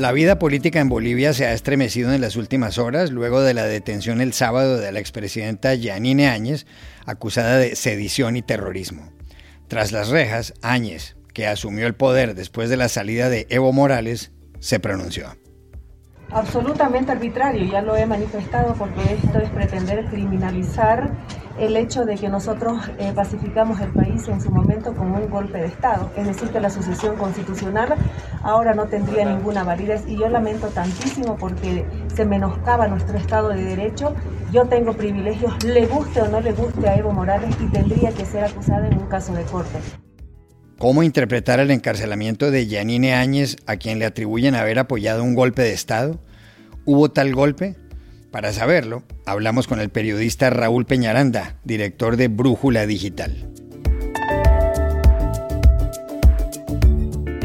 La vida política en Bolivia se ha estremecido en las últimas horas luego de la detención el sábado de la expresidenta Yanine Áñez, acusada de sedición y terrorismo. Tras las rejas, Áñez, que asumió el poder después de la salida de Evo Morales, se pronunció absolutamente arbitrario, ya lo he manifestado porque esto es pretender criminalizar el hecho de que nosotros eh, pacificamos el país en su momento con un golpe de Estado, es decir, que la sucesión constitucional ahora no tendría ninguna validez y yo lamento tantísimo porque se menoscaba nuestro Estado de Derecho, yo tengo privilegios, le guste o no le guste a Evo Morales y tendría que ser acusada en un caso de corte. ¿Cómo interpretar el encarcelamiento de Yanine Áñez, a quien le atribuyen haber apoyado un golpe de Estado? ¿Hubo tal golpe? Para saberlo, hablamos con el periodista Raúl Peñaranda, director de Brújula Digital.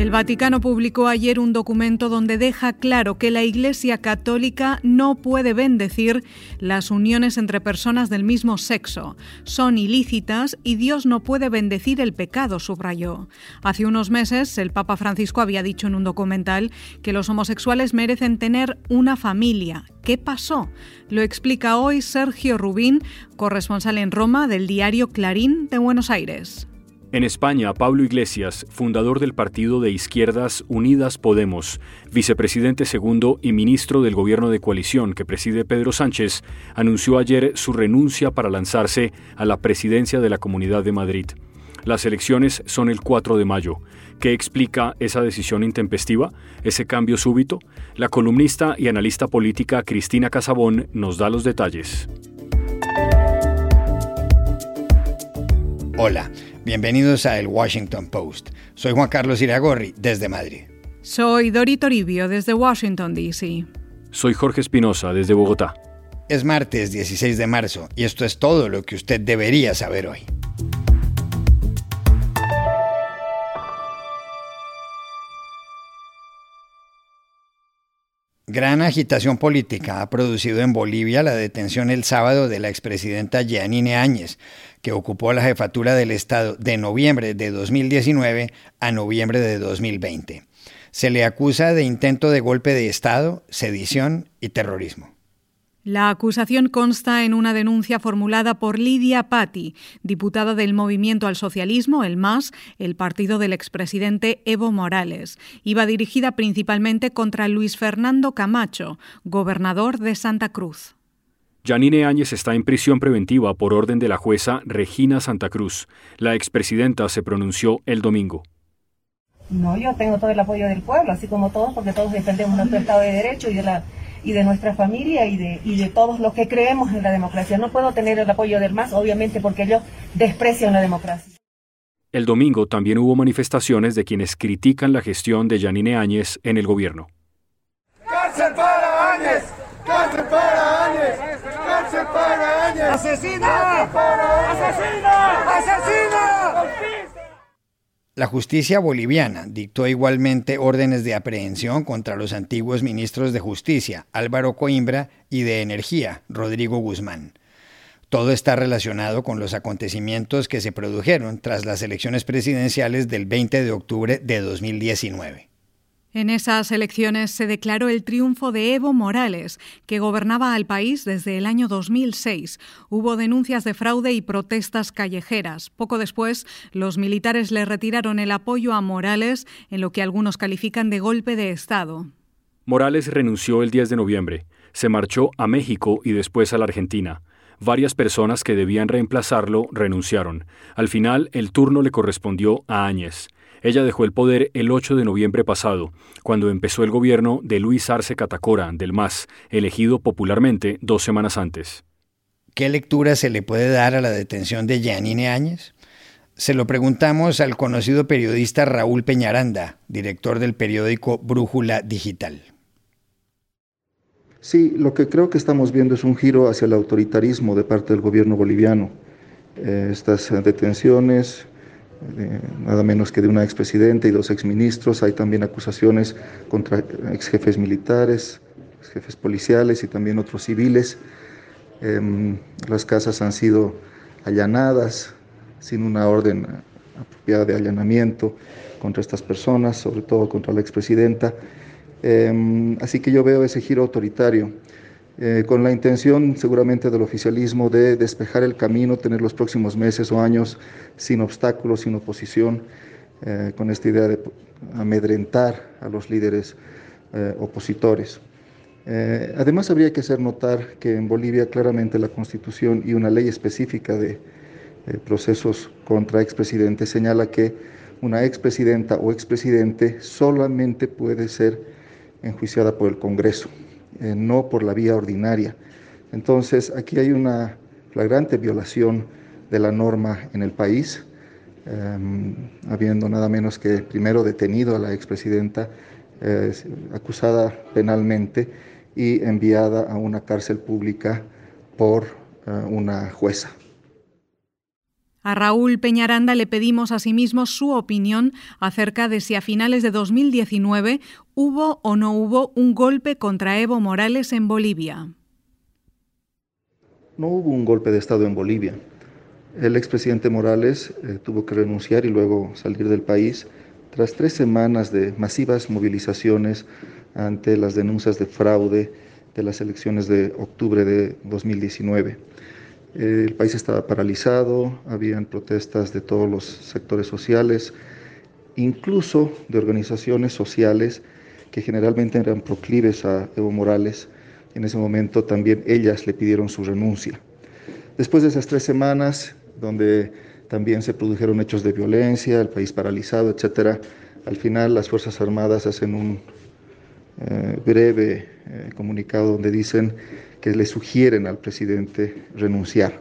El Vaticano publicó ayer un documento donde deja claro que la Iglesia Católica no puede bendecir las uniones entre personas del mismo sexo. Son ilícitas y Dios no puede bendecir el pecado, subrayó. Hace unos meses, el Papa Francisco había dicho en un documental que los homosexuales merecen tener una familia. ¿Qué pasó? Lo explica hoy Sergio Rubín, corresponsal en Roma del diario Clarín de Buenos Aires. En España, Pablo Iglesias, fundador del partido de izquierdas Unidas Podemos, vicepresidente segundo y ministro del gobierno de coalición que preside Pedro Sánchez, anunció ayer su renuncia para lanzarse a la presidencia de la Comunidad de Madrid. Las elecciones son el 4 de mayo. ¿Qué explica esa decisión intempestiva, ese cambio súbito? La columnista y analista política Cristina Casabón nos da los detalles. Hola. Bienvenidos a El Washington Post. Soy Juan Carlos Iragorri, desde Madrid. Soy Dori Toribio, desde Washington, D.C. Soy Jorge Espinosa, desde Bogotá. Es martes 16 de marzo y esto es todo lo que usted debería saber hoy. Gran agitación política ha producido en Bolivia la detención el sábado de la expresidenta Yanine Áñez, que ocupó la jefatura del Estado de noviembre de 2019 a noviembre de 2020. Se le acusa de intento de golpe de Estado, sedición y terrorismo. La acusación consta en una denuncia formulada por Lidia Patti, diputada del Movimiento al Socialismo, el MAS, el partido del expresidente Evo Morales. Iba dirigida principalmente contra Luis Fernando Camacho, gobernador de Santa Cruz. Janine Áñez está en prisión preventiva por orden de la jueza Regina Santa Cruz. La expresidenta se pronunció el domingo. No, yo tengo todo el apoyo del pueblo, así como todos, porque todos defendemos nuestro Estado de Derecho y de, la, y de nuestra familia y de, y de todos los que creemos en la democracia. No puedo tener el apoyo del MAS, obviamente, porque ellos desprecian la democracia. El domingo también hubo manifestaciones de quienes critican la gestión de Janine Áñez en el gobierno. ¡Cárcel para Áñez! ¡Cárcel para Áñez! ¡Asesina! ¡Asesina! ¡Asesina! La justicia boliviana dictó igualmente órdenes de aprehensión contra los antiguos ministros de Justicia, Álvaro Coimbra, y de Energía, Rodrigo Guzmán. Todo está relacionado con los acontecimientos que se produjeron tras las elecciones presidenciales del 20 de octubre de 2019. En esas elecciones se declaró el triunfo de Evo Morales, que gobernaba al país desde el año 2006. Hubo denuncias de fraude y protestas callejeras. Poco después, los militares le retiraron el apoyo a Morales en lo que algunos califican de golpe de Estado. Morales renunció el 10 de noviembre. Se marchó a México y después a la Argentina. Varias personas que debían reemplazarlo renunciaron. Al final, el turno le correspondió a Áñez. Ella dejó el poder el 8 de noviembre pasado, cuando empezó el gobierno de Luis Arce Catacora, del MAS, elegido popularmente dos semanas antes. ¿Qué lectura se le puede dar a la detención de Yanine Áñez? Se lo preguntamos al conocido periodista Raúl Peñaranda, director del periódico Brújula Digital. Sí, lo que creo que estamos viendo es un giro hacia el autoritarismo de parte del gobierno boliviano. Eh, estas detenciones, nada menos que de una expresidenta y dos exministros. Hay también acusaciones contra exjefes militares, jefes policiales y también otros civiles. Em, las casas han sido allanadas sin una orden apropiada de allanamiento contra estas personas, sobre todo contra la expresidenta. Em, así que yo veo ese giro autoritario. Eh, con la intención seguramente del oficialismo de despejar el camino, tener los próximos meses o años sin obstáculos, sin oposición, eh, con esta idea de amedrentar a los líderes eh, opositores. además, habría que hacer notar que en Bolivia claramente la constitución y una ley específica de procesos contra expresidentes señala que una expresidenta o expresidente solamente puede ser enjuiciada por el Congreso. Eh, no por la vía ordinaria. Entonces, aquí hay una flagrante violación de la norma en el país, em, habiendo nada menos que primero detenido a la expresidenta, eh, acusada penalmente y enviada a una cárcel pública por eh, una jueza. A Raúl Peñaranda le pedimos asimismo su opinión acerca de si a finales de 2019 hubo o no hubo un golpe contra Evo Morales en Bolivia. No hubo un golpe de Estado en Bolivia. El expresidente Morales eh, tuvo que renunciar y luego salir del país tras tres semanas de masivas movilizaciones ante las denuncias de fraude de las elecciones de octubre de 2019 el país estaba paralizado, habían protestas de todos los sectores sociales, incluso de organizaciones sociales que generalmente eran proclives a Evo Morales. En ese momento también ellas le pidieron su renuncia. Después de esas tres semanas, donde también se produjeron hechos de violencia, el país paralizado, etc., al final las Fuerzas Armadas hacen un eh, breve eh, comunicado donde dicen que le sugieren al presidente renunciar,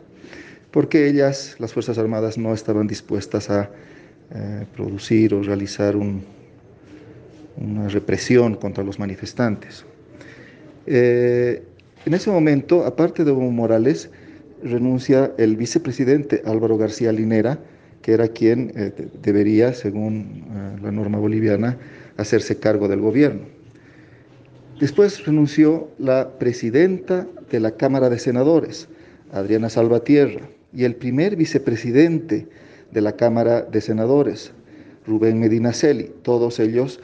porque ellas, las Fuerzas Armadas, no estaban dispuestas a eh, producir o realizar una represión contra los manifestantes. En ese momento, aparte de Evo Morales, renuncia el vicepresidente Álvaro García Linera, que era quien debería, según la norma boliviana, hacerse cargo del gobierno. Después renunció la presidenta de la Cámara de Senadores, Adriana Salvatierra, y el primer vicepresidente de la Cámara de Senadores, Rubén Medina Celi, todos ellos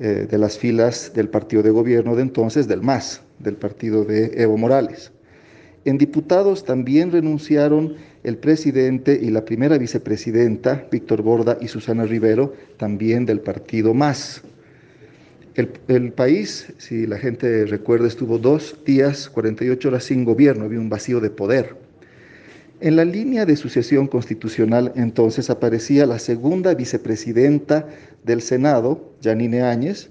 eh, de las filas del partido de gobierno de entonces, del MAS, del partido de Evo Morales. En diputados también renunciaron el presidente y la primera vicepresidenta, Víctor Borda y Susana Rivero, también del partido MAS. El, país, si la gente recuerda, estuvo dos días, 48 horas sin gobierno, había un vacío de poder. En la línea de sucesión constitucional entonces aparecía la segunda vicepresidenta del Senado, Janine Áñez,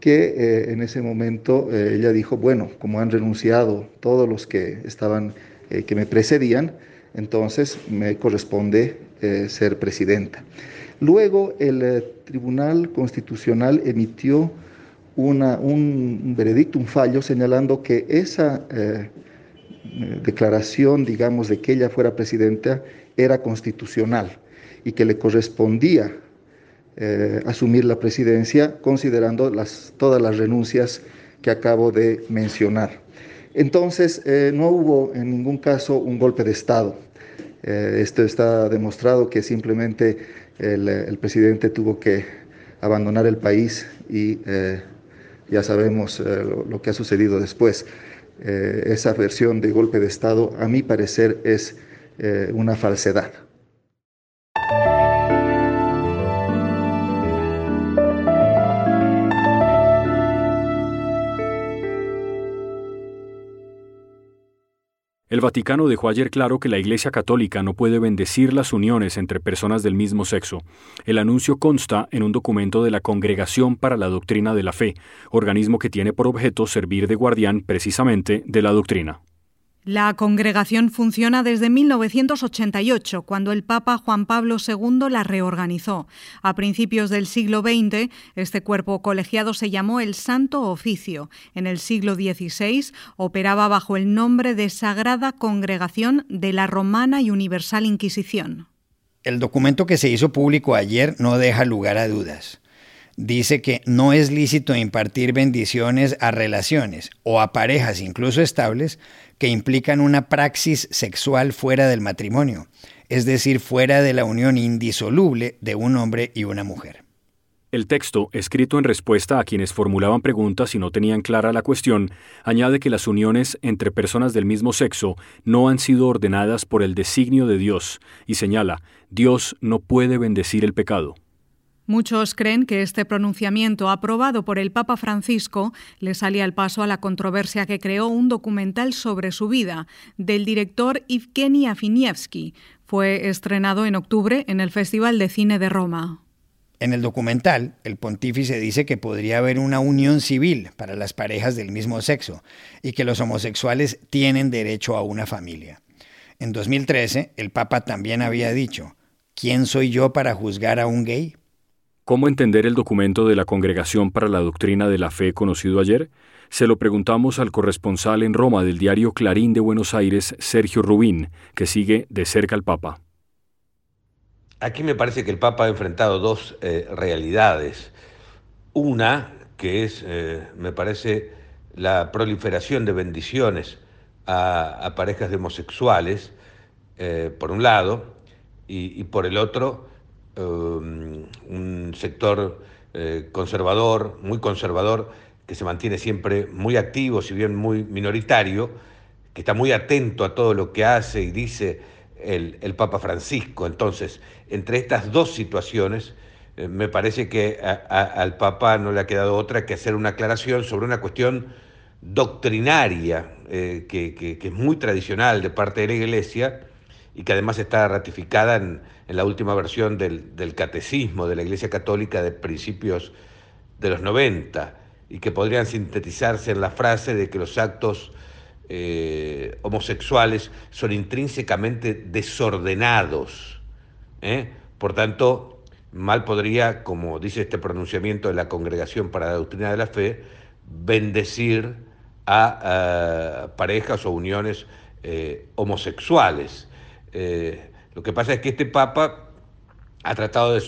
que eh, en ese momento eh, ella dijo, bueno, como han renunciado todos los que estaban, eh, que me precedían, entonces me corresponde ser presidenta. Luego el eh, Tribunal Constitucional emitió un veredicto, un fallo, señalando que esa eh, declaración, digamos, de que ella fuera presidenta era constitucional y que le correspondía eh, asumir la presidencia considerando todas las renuncias que acabo de mencionar. Entonces, no hubo en ningún caso un golpe de Estado. esto está demostrado que simplemente el, presidente tuvo que abandonar el país y eh, ya sabemos eh, lo, que ha sucedido después. Eh, esa versión de golpe de Estado, a mi parecer, es una falsedad. El Vaticano dejó ayer claro que la Iglesia Católica no puede bendecir las uniones entre personas del mismo sexo. El anuncio consta en un documento de la Congregación para la Doctrina de la Fe, organismo que tiene por objeto servir de guardián precisamente de la doctrina. La congregación funciona desde 1988, cuando el Papa Juan Pablo II la reorganizó. A principios del siglo XX, este cuerpo colegiado se llamó el Santo Oficio. En el siglo XVI operaba bajo el nombre de Sagrada Congregación de la Romana y Universal Inquisición. El documento que se hizo público ayer no deja lugar a dudas dice que no es lícito impartir bendiciones a relaciones o a parejas incluso estables que implican una praxis sexual fuera del matrimonio, es decir, fuera de la unión indisoluble de un hombre y una mujer. El texto, escrito en respuesta a quienes formulaban preguntas y no tenían clara la cuestión, añade que las uniones entre personas del mismo sexo no han sido ordenadas por el designio de Dios y señala, Dios no puede bendecir el pecado. Muchos creen que este pronunciamiento aprobado por el Papa Francisco le salía al paso a la controversia que creó un documental sobre su vida del director Evgeny Afinievsky. Fue estrenado en octubre en el Festival de Cine de Roma. En el documental, el pontífice dice que podría haber una unión civil para las parejas del mismo sexo y que los homosexuales tienen derecho a una familia. En 2013, el Papa también había dicho, ¿quién soy yo para juzgar a un gay? ¿Cómo entender el documento de la Congregación para la Doctrina de la Fe conocido ayer? Se lo preguntamos al corresponsal en Roma del diario Clarín de Buenos Aires, Sergio Rubín, que sigue de cerca al Papa. Aquí me parece que el Papa ha enfrentado dos eh, realidades. Una, que es, eh, me parece, la proliferación de bendiciones a, parejas de homosexuales, eh, por un lado, y por el otro, un sector eh, conservador, muy conservador, que se mantiene siempre muy activo, si bien muy minoritario, que está muy atento a todo lo que hace y dice el, Papa Francisco. Entonces, entre estas dos situaciones, eh, me parece que al Papa no le ha quedado otra que hacer una aclaración sobre una cuestión doctrinaria eh, que es muy tradicional de parte de la Iglesia y que además está ratificada en, la última versión del, Catecismo de la Iglesia Católica de principios de los 90 y que podrían sintetizarse en la frase de que los actos eh, homosexuales son intrínsecamente desordenados. ¿eh? Por tanto, mal podría, como dice este pronunciamiento de la Congregación para la Doctrina de la Fe, bendecir a, parejas o uniones eh, homosexuales. Eh, lo que pasa es que este Papa ha tratado de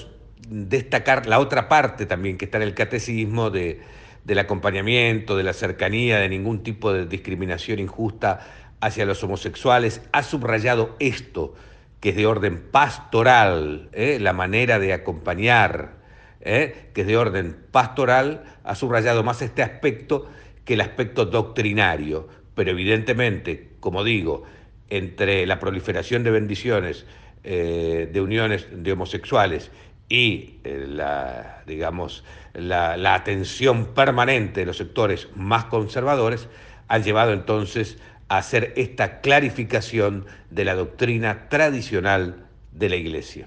destacar la otra parte también que está en el catecismo de, del acompañamiento, de la cercanía, de ningún tipo de discriminación injusta hacia los homosexuales. Ha subrayado esto, que es de orden pastoral, ¿eh? la manera de acompañar, ¿eh? que es de orden pastoral, ha subrayado más este aspecto que el aspecto doctrinario. Pero evidentemente, como digo, entre la proliferación de bendiciones eh, de uniones de homosexuales y eh, la, digamos, la, la, atención permanente de los sectores más conservadores, han llevado entonces a hacer esta clarificación de la doctrina tradicional de la Iglesia.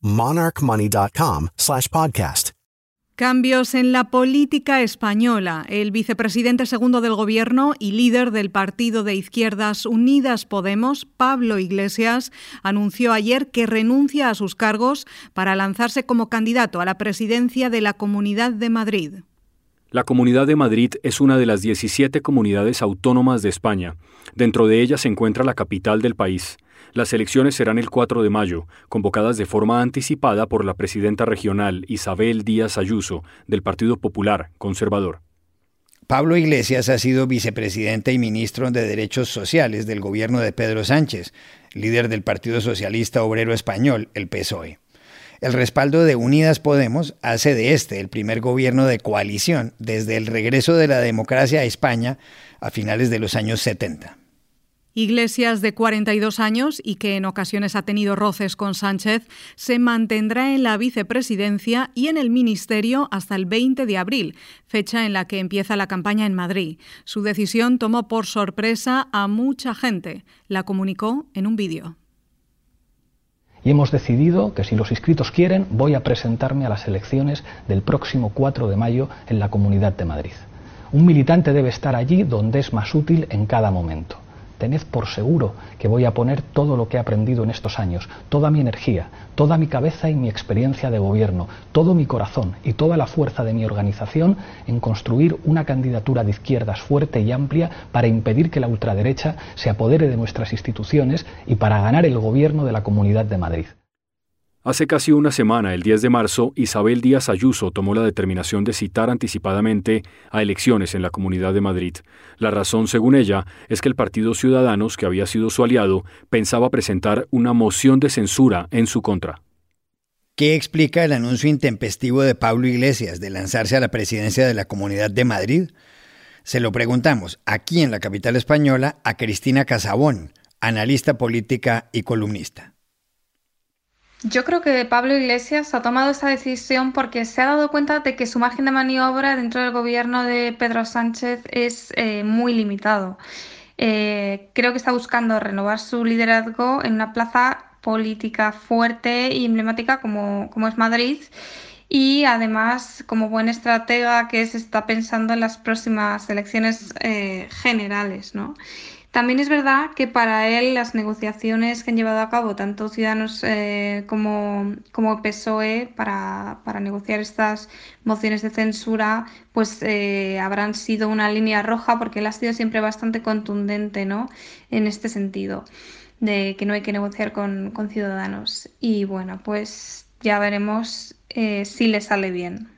monarchmoney.com podcast. Cambios en la política española. El vicepresidente segundo del Gobierno y líder del partido de izquierdas Unidas Podemos, Pablo Iglesias, anunció ayer que renuncia a sus cargos para lanzarse como candidato a la presidencia de la Comunidad de Madrid. La Comunidad de Madrid es una de las 17 comunidades autónomas de España. Dentro de ella se encuentra la capital del país. Las elecciones serán el 4 de mayo, convocadas de forma anticipada por la presidenta regional Isabel Díaz Ayuso, del Partido Popular Conservador. Pablo Iglesias ha sido vicepresidente y ministro de Derechos Sociales del gobierno de Pedro Sánchez, líder del Partido Socialista Obrero Español, el PSOE. El respaldo de Unidas Podemos hace de este el primer gobierno de coalición desde el regreso de la democracia a España a finales de los años 70. Iglesias, de 42 años y que en ocasiones ha tenido roces con Sánchez, se mantendrá en la vicepresidencia y en el ministerio hasta el 20 de abril, fecha en la que empieza la campaña en Madrid. Su decisión tomó por sorpresa a mucha gente. La comunicó en un vídeo. Y hemos decidido que si los inscritos quieren, voy a presentarme a las elecciones del próximo 4 de mayo en la Comunidad de Madrid. Un militante debe estar allí donde es más útil en cada momento tened por seguro que voy a poner todo lo que he aprendido en estos años, toda mi energía, toda mi cabeza y mi experiencia de gobierno, todo mi corazón y toda la fuerza de mi organización en construir una candidatura de izquierdas fuerte y amplia para impedir que la ultraderecha se apodere de nuestras instituciones y para ganar el gobierno de la Comunidad de Madrid. Hace casi una semana, el 10 de marzo, Isabel Díaz Ayuso tomó la determinación de citar anticipadamente a elecciones en la Comunidad de Madrid. La razón, según ella, es que el Partido Ciudadanos, que había sido su aliado, pensaba presentar una moción de censura en su contra. ¿Qué explica el anuncio intempestivo de Pablo Iglesias de lanzarse a la presidencia de la Comunidad de Madrid? Se lo preguntamos aquí en la capital española a Cristina Casabón, analista política y columnista. Yo creo que Pablo Iglesias ha tomado esa decisión porque se ha dado cuenta de que su margen de maniobra dentro del gobierno de Pedro Sánchez es eh, muy limitado. Eh, creo que está buscando renovar su liderazgo en una plaza política fuerte y emblemática como, es Madrid y además como buen estratega que se está pensando en las próximas elecciones eh, generales, ¿no? También es verdad que para él las negociaciones que han llevado a cabo tanto Ciudadanos eh, como, como PSOE para, negociar estas mociones de censura, pues eh, habrán sido una línea roja porque él ha sido siempre bastante contundente ¿no? en este sentido, de que no hay que negociar con, Ciudadanos. Y bueno, pues ya veremos eh, si le sale bien.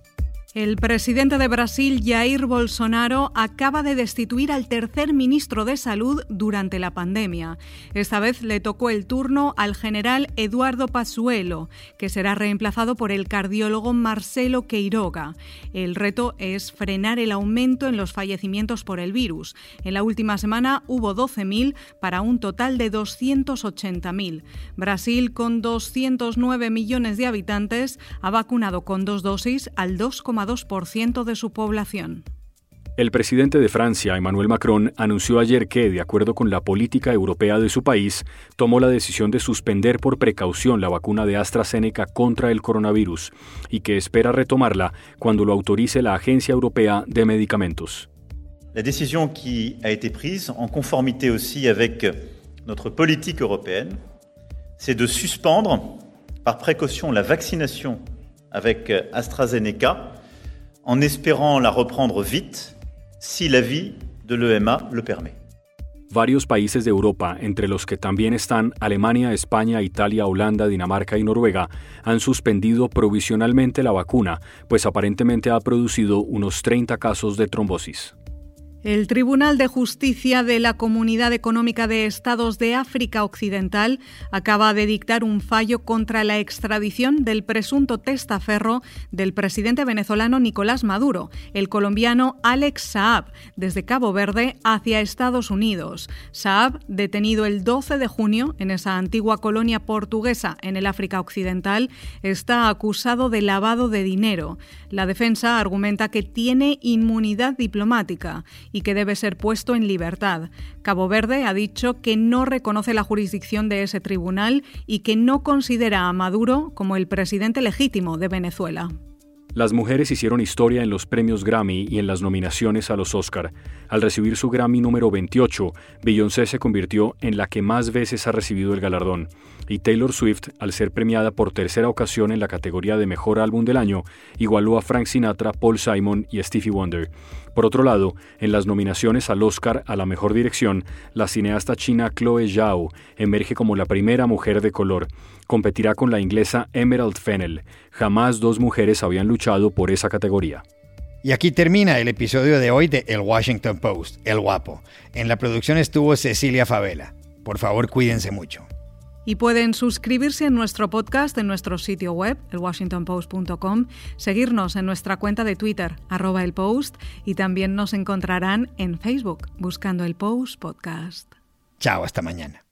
El presidente de Brasil, Jair Bolsonaro, acaba de destituir al tercer ministro de Salud durante la pandemia. Esta vez le tocó el turno al general Eduardo Pazuello, que será reemplazado por el cardiólogo Marcelo Queiroga. El reto es frenar el aumento en los fallecimientos por el virus. En la última semana hubo 12.000 para un total de 280.000. Brasil, con 209 millones de habitantes, ha vacunado con dos dosis al 2,5 2% de su población. El presidente de Francia, Emmanuel Macron, anunció ayer que, de acuerdo con la política europea de su país, tomó la decisión de suspender por precaución la vacuna de AstraZeneca contra el coronavirus y que espera retomarla cuando lo autorice la Agencia Europea de Medicamentos. La décision qui a été prise, en conformité aussi avec notre politique européenne, c'est de suspendre par précaution la vaccination avec AstraZeneca en espérant la reprendre vite si l'avis de l'EMA le permet. Varios países de Europa, entre los que también están Alemania, España, Italia, Holanda, Dinamarca y Noruega, han suspendido provisionalmente la vacuna, pues aparentemente ha producido unos 30 casos de trombosis. El Tribunal de Justicia de la Comunidad Económica de Estados de África Occidental acaba de dictar un fallo contra la extradición del presunto testaferro del presidente venezolano Nicolás Maduro, el colombiano Alex Saab, desde Cabo Verde hacia Estados Unidos. Saab, detenido el 12 de junio en esa antigua colonia portuguesa en el África Occidental, está acusado de lavado de dinero. La defensa argumenta que tiene inmunidad diplomática y que debe ser puesto en libertad. Cabo Verde ha dicho que no reconoce la jurisdicción de ese tribunal y que no considera a Maduro como el presidente legítimo de Venezuela. Las mujeres hicieron historia en los premios Grammy y en las nominaciones a los Oscar. Al recibir su Grammy número 28, Beyoncé se convirtió en la que más veces ha recibido el galardón, y Taylor Swift, al ser premiada por tercera ocasión en la categoría de Mejor Álbum del Año, igualó a Frank Sinatra, Paul Simon y Stevie Wonder. Por otro lado, en las nominaciones al Oscar a la mejor dirección, la cineasta china Chloe Zhao emerge como la primera mujer de color. Competirá con la inglesa Emerald Fennell. Jamás dos mujeres habían luchado por esa categoría. Y aquí termina el episodio de hoy de El Washington Post, El Guapo. En la producción estuvo Cecilia Favela. Por favor, cuídense mucho. Y pueden suscribirse en nuestro podcast en nuestro sitio web, elwashingtonpost.com, seguirnos en nuestra cuenta de Twitter, arroba y también nos encontrarán en Facebook, buscando el Post Podcast. Chao, hasta mañana.